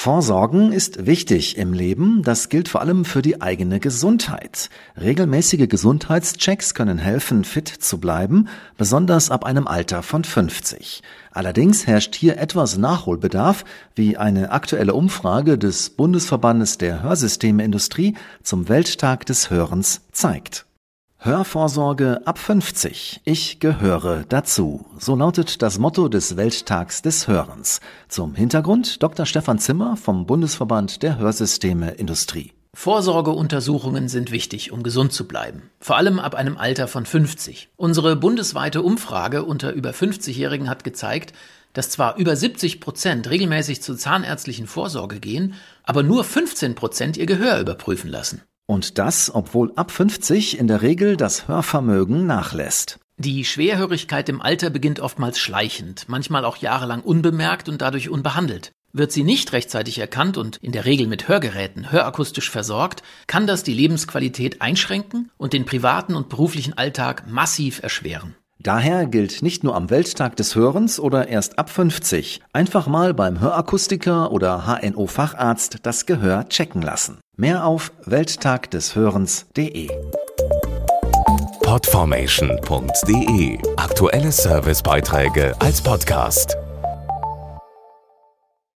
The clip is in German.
Vorsorgen ist wichtig im Leben, das gilt vor allem für die eigene Gesundheit. Regelmäßige Gesundheitschecks können helfen, fit zu bleiben, besonders ab einem Alter von 50. Allerdings herrscht hier etwas Nachholbedarf, wie eine aktuelle Umfrage des Bundesverbandes der Hörsystemeindustrie zum Welttag des Hörens zeigt. Hörvorsorge ab 50. Ich gehöre dazu. So lautet das Motto des Welttags des Hörens. Zum Hintergrund Dr. Stefan Zimmer vom Bundesverband der Hörsysteme Industrie. Vorsorgeuntersuchungen sind wichtig, um gesund zu bleiben. Vor allem ab einem Alter von 50. Unsere bundesweite Umfrage unter über 50-Jährigen hat gezeigt, dass zwar über 70 Prozent regelmäßig zur zahnärztlichen Vorsorge gehen, aber nur 15 Prozent ihr Gehör überprüfen lassen. Und das, obwohl ab 50 in der Regel das Hörvermögen nachlässt. Die Schwerhörigkeit im Alter beginnt oftmals schleichend, manchmal auch jahrelang unbemerkt und dadurch unbehandelt. Wird sie nicht rechtzeitig erkannt und in der Regel mit Hörgeräten hörakustisch versorgt, kann das die Lebensqualität einschränken und den privaten und beruflichen Alltag massiv erschweren. Daher gilt nicht nur am Welttag des Hörens oder erst ab 50 einfach mal beim Hörakustiker oder HNO-Facharzt das Gehör checken lassen. Mehr auf welttagdeshörens.de. Podformation.de Aktuelle Servicebeiträge als Podcast.